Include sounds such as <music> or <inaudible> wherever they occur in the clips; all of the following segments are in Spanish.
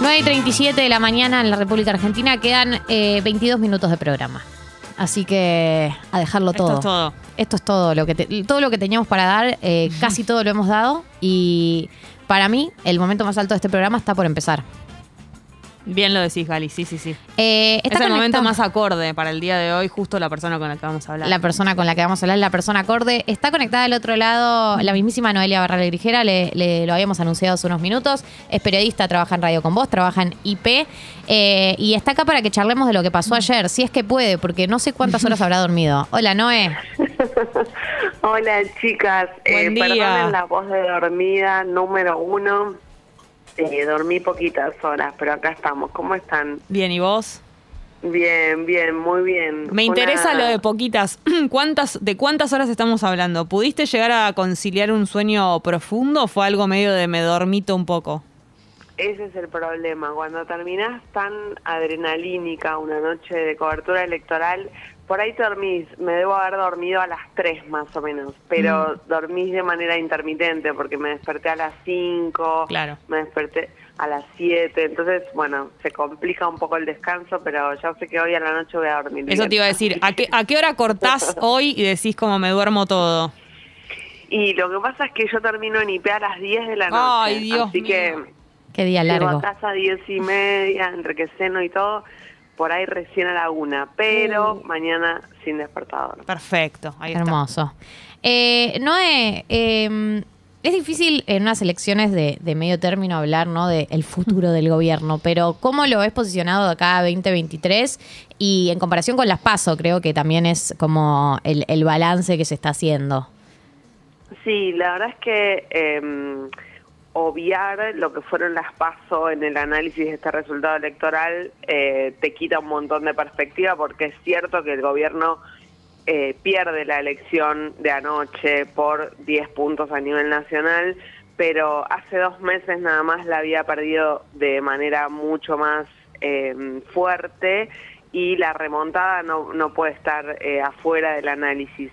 9 y 37 de la mañana en la República Argentina quedan eh, 22 minutos de programa. Así que a dejarlo Esto todo. es todo. Esto es todo lo que te- todo lo que teníamos para dar, eh, casi todo lo hemos dado y para mí el momento más alto de este programa está por empezar. Bien lo decís, Gali, sí, sí, sí. Eh, está es el momento más acorde para el día de hoy, justo la persona con la que vamos a hablar. La persona con la que vamos a hablar, la persona acorde, está conectada al otro lado, la mismísima Noelia Barral Grijera, le, le- lo habíamos anunciado hace unos minutos, es periodista, trabaja en Radio con Vos, trabaja en IP eh, y está acá para que charlemos de lo que pasó ayer, si es que puede, porque no sé cuántas horas habrá dormido. Hola Noé. <laughs> Hola chicas, Buen eh, día. perdonen la voz de dormida número uno. Eh, dormí poquitas horas, pero acá estamos. ¿Cómo están? Bien, ¿y vos? Bien, bien, muy bien. Me interesa lo de poquitas. <clears throat> ¿Cuántas, ¿De cuántas horas estamos hablando? ¿Pudiste llegar a conciliar un sueño profundo o fue algo medio de me dormito un poco? Ese es el problema. Cuando terminás tan adrenalínica una noche de cobertura electoral, por ahí te dormís. Me debo haber dormido a las 3 más o menos, pero Mm. dormís de manera intermitente porque me desperté a las 5, Claro. me desperté a las 7. Entonces, bueno, se complica un poco el descanso, pero ya sé que hoy a la noche voy a dormir. Eso bien. te iba a decir. ¿A qué, ¿A qué hora cortás <laughs> hoy y decís como me duermo todo? Y lo que pasa es que yo termino en IP a las 10 de la noche. Ay, Dios Así mío. que Qué día Llego largo. a casa a diez y media, entre que ceno y todo, por ahí recién a la una, pero Uh. mañana sin despertador. Perfecto, ahí está. Hermoso. Eh, Noé, eh, es difícil en unas elecciones de, de medio término hablar ¿no? del futuro del gobierno, pero ¿cómo lo ves posicionado de acá a 2023? Y en comparación con las PASO, creo que también es como el, el balance que se está haciendo. Sí, la verdad es que eh, obviar lo que fueron las pasos en el análisis de este resultado electoral eh, te quita un montón de perspectiva porque es cierto que el gobierno eh, pierde la elección de anoche por 10 puntos a nivel nacional, pero hace dos meses nada más la había perdido de manera mucho más eh, fuerte y la remontada no, no puede estar afuera del análisis.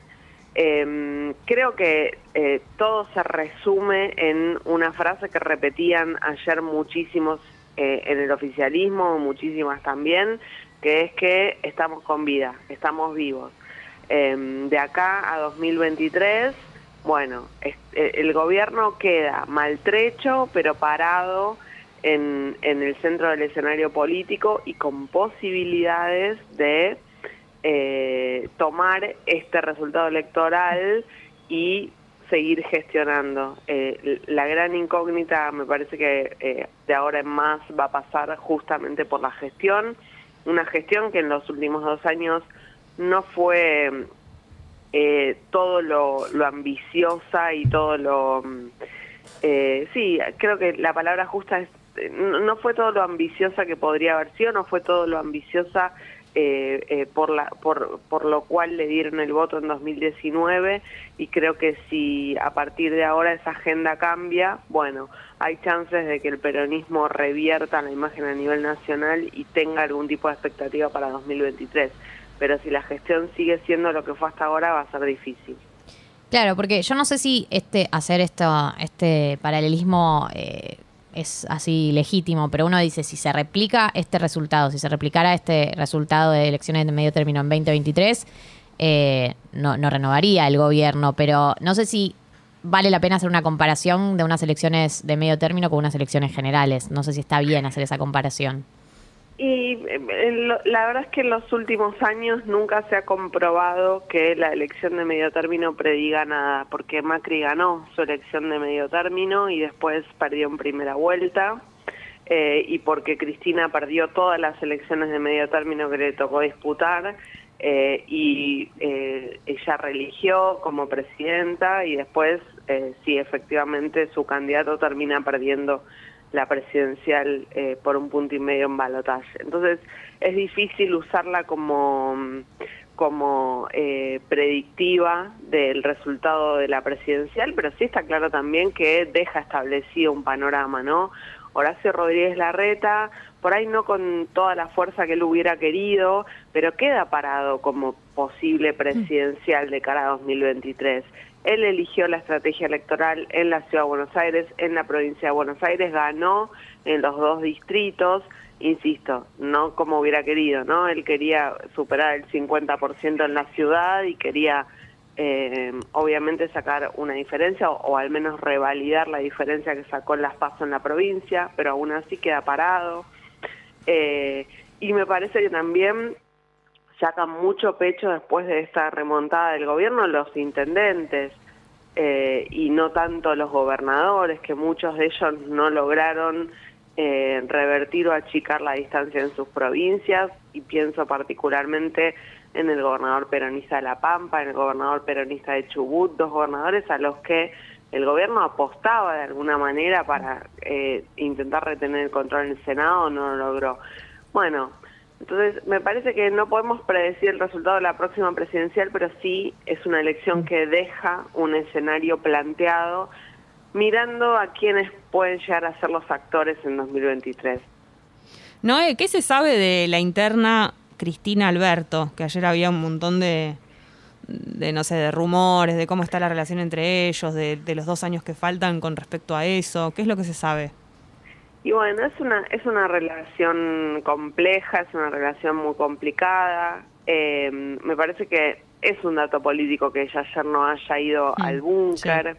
Eh, creo que eh, todo se resume en una frase que repetían ayer muchísimos eh, en el oficialismo, muchísimas también, que es que estamos con vida, estamos vivos. Eh, de acá a 2023, bueno, eh, el gobierno queda maltrecho, pero parado en el centro del escenario político y con posibilidades de eh, tomar este resultado electoral y seguir gestionando. Eh, la gran incógnita me parece que eh, de ahora en más va a pasar justamente por la gestión, una gestión que en los últimos dos años no fue eh, todo lo, lo ambiciosa y todo lo... eh, sí, creo que la palabra justa es... no fue todo lo ambiciosa que podría haber sido, no fue todo lo ambiciosa eh, eh, por, la, por, por lo cual le dieron el voto en 2019 y creo que si a partir de ahora esa agenda cambia, bueno, hay chances de que el peronismo revierta la imagen a nivel nacional y tenga algún tipo de expectativa para 2023. Pero si la gestión sigue siendo lo que fue hasta ahora, va a ser difícil. Claro, porque yo no sé si este hacer esto, este paralelismo eh, es así legítimo, pero uno dice, si se replica este resultado, si se replicara este resultado de elecciones de medio término en 2023, eh, no, no renovaría el gobierno, pero no sé si vale la pena hacer una comparación de unas elecciones de medio término con unas elecciones generales. No sé si está bien hacer esa comparación. Y eh, la verdad es que en los últimos años nunca se ha comprobado que la elección de medio término prediga nada, porque Macri ganó su elección de medio término y después perdió en primera vuelta, eh, y porque Cristina perdió todas las elecciones de medio término que le tocó disputar, eh, y eh, ella religió como presidenta y después, eh, sí, efectivamente, su candidato termina perdiendo la presidencial eh, por un punto y medio en balotaje. Entonces es difícil usarla como, como eh, predictiva del resultado de la presidencial, pero sí está claro también que deja establecido un panorama, ¿no? Horacio Rodríguez Larreta, por ahí no con toda la fuerza que él hubiera querido, pero queda parado como posible presidencial de cara a 2023. Él eligió la estrategia electoral en la Ciudad de Buenos Aires, en la provincia de Buenos Aires, ganó en los dos distritos, insisto, no como hubiera querido, ¿no? Él quería superar el 50% en la ciudad y quería eh, obviamente sacar una diferencia o, al menos revalidar la diferencia que sacó las pasos en la provincia, pero aún así queda parado. Eh, y me parece que también sacan mucho pecho después de esta remontada del gobierno los intendentes eh, y no tanto los gobernadores, que muchos de ellos no lograron eh, revertir o achicar la distancia en sus provincias y pienso particularmente en el gobernador peronista de La Pampa, en el gobernador peronista de Chubut, dos gobernadores a los que el gobierno apostaba de alguna manera para eh, intentar retener el control en el Senado, no lo logró. Bueno, entonces me parece que no podemos predecir el resultado de la próxima presidencial, pero sí es una elección que deja un escenario planteado mirando a quienes pueden llegar a ser los actores en 2023. Noé, ¿qué se sabe de la interna Cristina Alberto? Que ayer había un montón de, de no sé, de rumores, de cómo está la relación entre ellos, de, los dos años que faltan con respecto a eso. ¿Qué es lo que se sabe? Y bueno, es una, es una relación compleja, es una relación muy complicada. Eh, me parece que es un dato político que ella ayer no haya ido mm, al búnker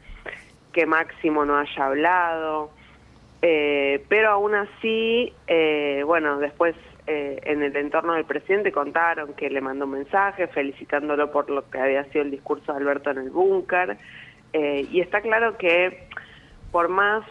que Máximo no haya hablado, eh, pero aún así, eh, bueno, después eh, en el entorno del presidente contaron que le mandó un mensaje felicitándolo por lo que había sido el discurso de Alberto en el búnker, y está claro que por más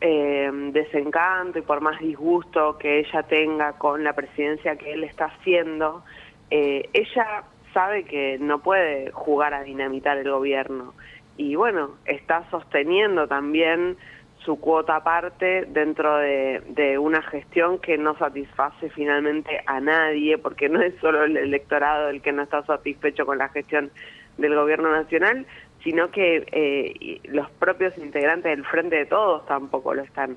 desencanto y por más disgusto que ella tenga con la presidencia que él está haciendo, ella sabe que no puede jugar a dinamitar el gobierno. Y bueno, está sosteniendo también su cuota aparte dentro de, una gestión que no satisface finalmente a nadie, porque no es solo el electorado el que no está satisfecho con la gestión del gobierno nacional, sino que eh, los propios integrantes del Frente de Todos tampoco lo están.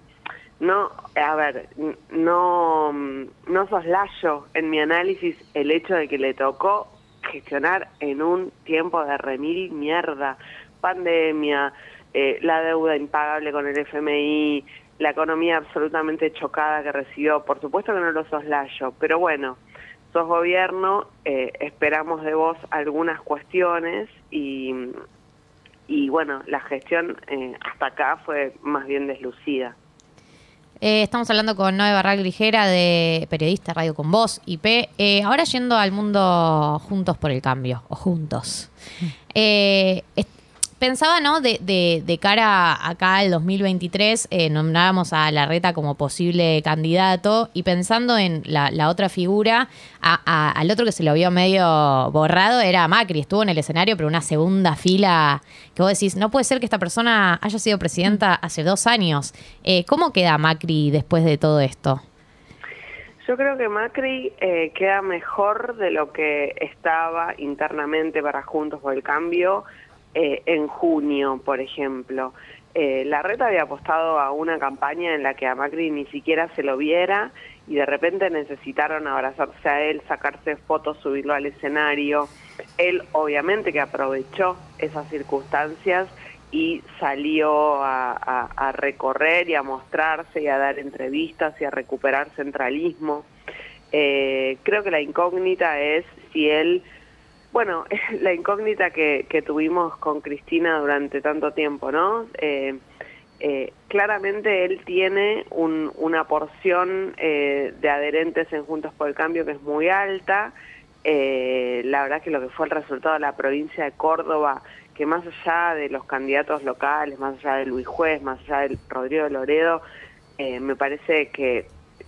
No, a ver, no, no soslayo en mi análisis el hecho de que le tocó gestionar en un tiempo de remil mierda, pandemia, eh, la deuda impagable con el FMI, la economía absolutamente chocada que recibió, por supuesto que no lo soslayo, pero bueno, sos gobierno, eh, esperamos de vos algunas cuestiones y, y bueno, la gestión eh, hasta acá fue más bien deslucida. estamos hablando con Noé Barral Grijera, de periodista Radio con Voz, IP. ahora yendo al mundo Juntos por el Cambio, o Juntos. Eh, pensaba, ¿no? De, de, cara acá al 2023, eh, nombrábamos a Larreta como posible candidato y pensando en la, otra figura, al otro que se lo vio medio borrado era Macri. Estuvo en el escenario, pero una segunda fila que vos decís, no puede ser que esta persona haya sido presidenta hace dos años. Eh, ¿Cómo queda Macri después de todo esto? Yo creo que Macri eh, queda mejor de lo que estaba internamente para Juntos por el Cambio eh, en junio, por ejemplo. Eh, la red había apostado a una campaña en la que a Macri ni siquiera se lo viera y de repente necesitaron abrazarse a él, sacarse fotos, subirlo al escenario. Él obviamente que aprovechó esas circunstancias y salió a, recorrer y a mostrarse y a dar entrevistas y a recuperar centralismo. Eh, creo que la incógnita es si él bueno, <laughs> la incógnita que, tuvimos con Cristina durante tanto tiempo, ¿no? Eh, eh, claramente él tiene una porción eh, de adherentes en Juntos por el Cambio que es muy alta. la verdad que lo que fue el resultado de la provincia de Córdoba, que más allá de los candidatos locales, más allá de Luis Juez, más allá de Rodrigo Loredo, me parece que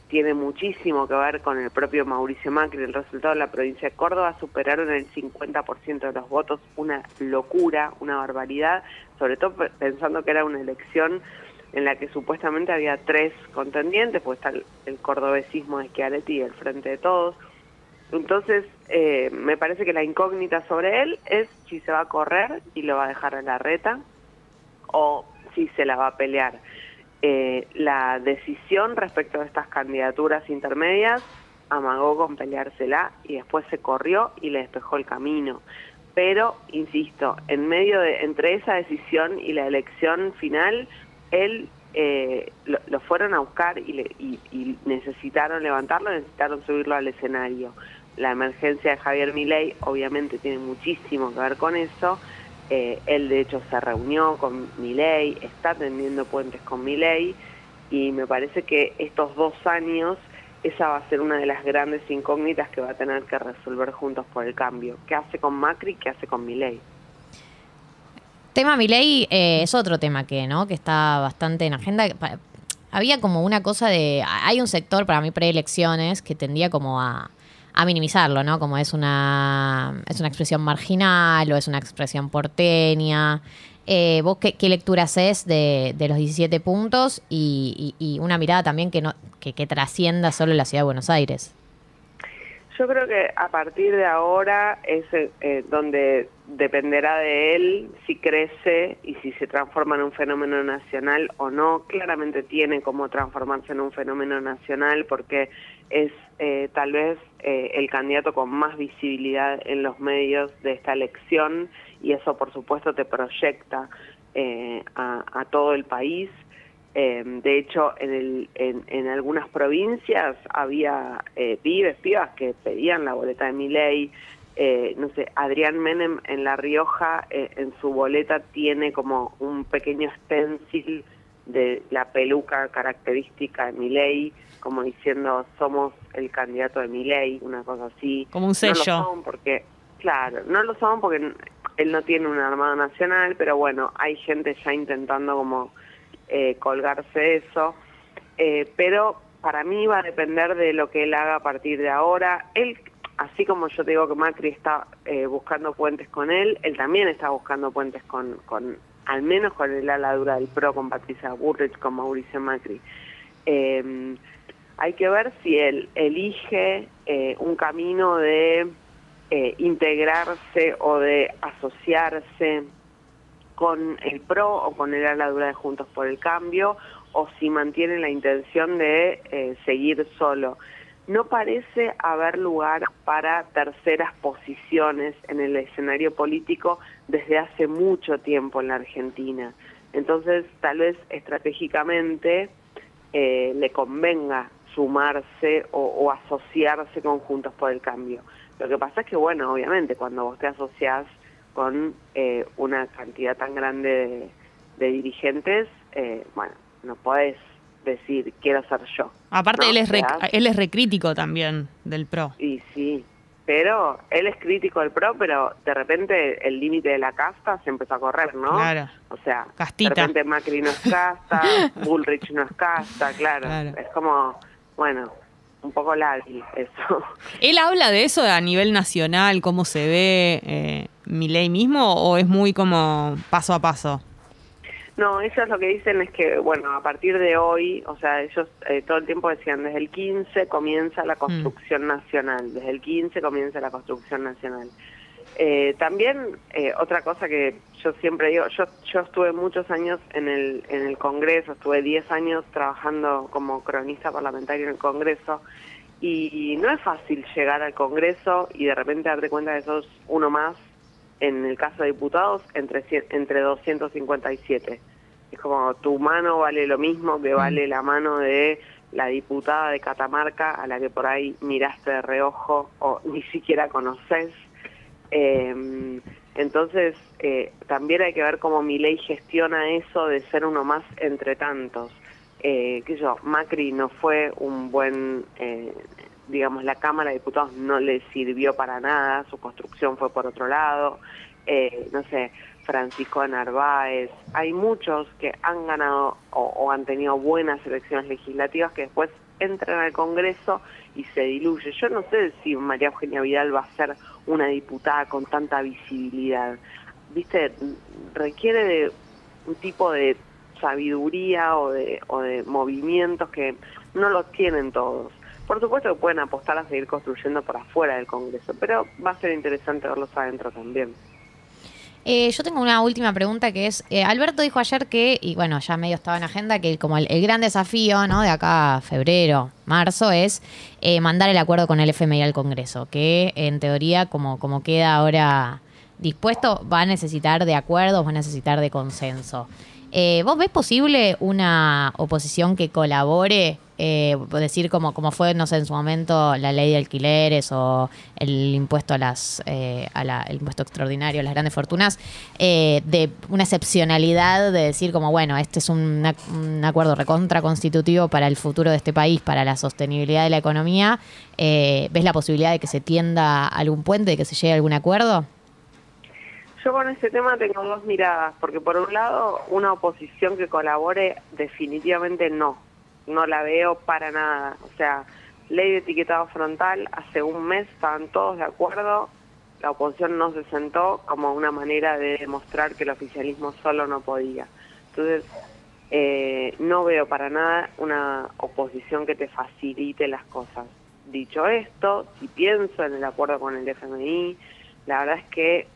tiene muchísimo que ver con el propio Mauricio Macri. El resultado de la provincia de Córdoba superaron el 50% de los votos, una locura, una barbaridad, sobre todo pensando que era una elección en la que supuestamente había tres contendientes, pues está el, cordobesismo de Schiaretti y el Frente de Todos. Entonces, eh, me parece que la incógnita sobre él es si se va a correr y lo va a dejar en la reta o si se la va a pelear. Eh, la decisión respecto a estas candidaturas intermedias amagó con peleársela y después se corrió y le despejó el camino. Pero, insisto, en medio de, entre esa decisión y la elección final, él eh, lo, fueron a buscar y, le, y, necesitaron levantarlo, necesitaron subirlo al escenario. La emergencia de Javier Milei obviamente tiene muchísimo que ver con eso. Eh, él de hecho se reunió con Milei, está tendiendo puentes con Milei y me parece que estos dos años esa va a ser una de las grandes incógnitas que va a tener que resolver Juntos por el Cambio. ¿Qué hace con Macri? ¿Qué hace con Milei? Tema Milei eh, es otro tema que, ¿no? que está bastante en agenda. Había como una cosa de... Hay un sector para mí preelecciones que tendía como a, minimizarlo, ¿no? Como es una, es una expresión marginal o es una expresión porteña. Eh, ¿Vos qué, lectura haces de, los 17 puntos y, una mirada también que, no, que, trascienda solo la ciudad de Buenos Aires? Yo creo que a partir de ahora es eh, donde dependerá de él si crece y si se transforma en un fenómeno nacional o no. Claramente tiene como transformarse en un fenómeno nacional porque es eh, tal vez el candidato con más visibilidad en los medios de esta elección y eso por supuesto te proyecta eh, a, todo el país. Eh, de hecho, en, el, en, algunas provincias había eh, pibes, pibas que pedían la boleta de mi ley. no sé, Adrián Menem en La Rioja, en su boleta tiene como un pequeño stencil de la peluca característica de mi ley, como diciendo somos el candidato de mi ley, una cosa así. Como un sello. No lo son porque, claro, no lo son porque él no tiene una armada nacional, pero bueno, hay gente ya intentando como eh, colgarse eso. Eh, pero para mí va a depender de lo que él haga a partir de ahora. Él, así como yo te digo que Macri está eh, buscando puentes con él, él también está buscando puentes con, con al menos con el ala dura del PRO, con Patricia Burrich, con Mauricio Macri. hay que ver si él elige un camino de eh, integrarse o de asociarse con el PRO o con el ala dura de Juntos por el Cambio, o si mantiene la intención de eh, seguir solo. No parece haber lugar para terceras posiciones en el escenario político desde hace mucho tiempo en la Argentina. Entonces, tal vez estratégicamente eh, le convenga sumarse o, o asociarse con Juntos por el Cambio. Lo que pasa es que, bueno, obviamente, cuando vos te asociás con eh, una cantidad tan grande de, dirigentes, eh, bueno, no podés decir, quiero ser yo. Aparte, él, es él es recrítico también del PRO. Y sí, pero él es crítico del PRO, pero de repente el límite de la casta se empezó a correr, ¿no? Claro. O sea, de repente Macri no es casta, <laughs> Bullrich no es casta, claro. Es como, bueno, un poco lábil eso. ¿Él habla de eso a nivel nacional, cómo se ve eh, mi ley mismo, o es muy como paso a paso? No, ellos lo que dicen es que, bueno, a partir de hoy, o sea, ellos eh, todo el tiempo decían, desde el 15 comienza la mm. construcción nacional, desde el 15 comienza la construcción nacional. Eh, también eh, otra cosa que yo siempre digo, yo, yo estuve muchos años en el, en el Congreso, estuve 10 años trabajando como cronista parlamentario en el Congreso y no es fácil llegar al Congreso y de repente darte cuenta de que sos uno más, en el caso de diputados, entre, entre 257. Es como tu mano vale lo mismo que vale la mano de la diputada de Catamarca a la que por ahí miraste de reojo o ni siquiera conoces eh, entonces, eh, también hay que ver cómo mi ley gestiona eso de ser uno más entre tantos. Eh, que yo, Macri no fue un buen, eh, digamos, la Cámara de Diputados no le sirvió para nada, su construcción fue por otro lado. Eh, no sé, Francisco Narváez, hay muchos que han ganado o, o han tenido buenas elecciones legislativas que después entran al Congreso y se diluye. Yo no sé si María Eugenia Vidal va a ser una diputada con tanta visibilidad. Viste, requiere de un tipo de sabiduría o de, o de movimientos que no los tienen todos. Por supuesto que pueden apostar a seguir construyendo por afuera del Congreso, pero va a ser interesante verlos adentro también. Eh, yo tengo una última pregunta que es, eh, Alberto dijo ayer que, y bueno, ya medio estaba en agenda, que como el, gran desafío, ¿no? De acá febrero, marzo, es eh, mandar el acuerdo con el FMI al Congreso, que en teoría, como, como queda ahora dispuesto, va a necesitar de acuerdos, va a necesitar de consenso. Eh, ¿Vos ves posible una oposición que colabore? Eh, decir como, como fue, no sé, en su momento la ley de alquileres o el impuesto a las eh, a la- el impuesto extraordinario a las grandes fortunas, eh, de una excepcionalidad de decir como, bueno, este es un, un acuerdo recontra constitutivo para el futuro de este país, para la sostenibilidad de la economía. Eh, ¿Ves la posibilidad de que se tienda algún puente, de que se llegue a algún acuerdo? Yo con este tema tengo dos miradas, porque por un lado, una oposición que colabore definitivamente no, no la veo para nada. O sea, ley de etiquetado frontal, hace un mes estaban todos de acuerdo, la oposición no se sentó como una manera de demostrar que el oficialismo solo no podía. Entonces, eh, no veo para nada una oposición que te facilite las cosas. Dicho esto, si pienso en el acuerdo con el FMI, la verdad es que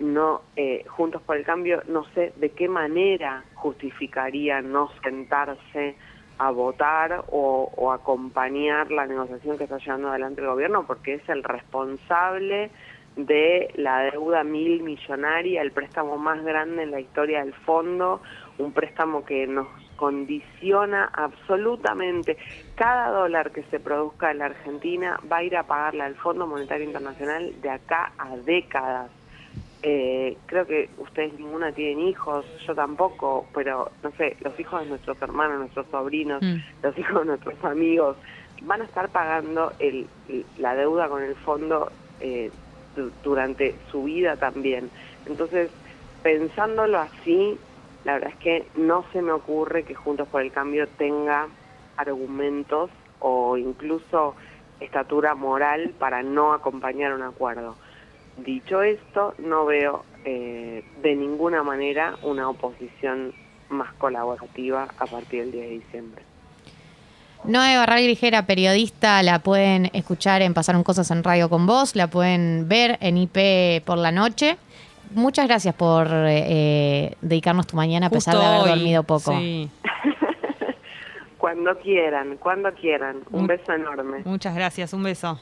no eh, Juntos por el Cambio no sé de qué manera justificaría no sentarse a votar o, acompañar la negociación que está llevando adelante el gobierno porque es el responsable de la deuda mil millonaria, el préstamo más grande en la historia del fondo, un préstamo que nos condiciona absolutamente. Cada dólar que se produzca en la Argentina va a ir a pagarle al Fondo Monetario Internacional de acá a décadas. Eh, creo que ustedes ninguna tienen hijos, yo tampoco, pero no sé, los hijos de nuestros hermanos, nuestros sobrinos, Mm. los hijos de nuestros amigos, van a estar pagando el, la deuda con el fondo eh, du- durante su vida también. Entonces, pensándolo así, la verdad es que no se me ocurre que Juntos por el Cambio tenga argumentos o incluso estatura moral para no acompañar un acuerdo. Dicho esto, no veo eh, de ninguna manera una oposición más colaborativa a partir del 10 de diciembre. Noé Barral Grijera, periodista, la pueden escuchar en Pasaron Cosas en Radio con Vos, la pueden ver en IP por la noche. Muchas gracias por eh, dedicarnos tu mañana a pesar Justo de haber hoy, dormido poco. sí. <laughs> Cuando quieran, cuando quieran. Un beso enorme. Muchas gracias, un beso.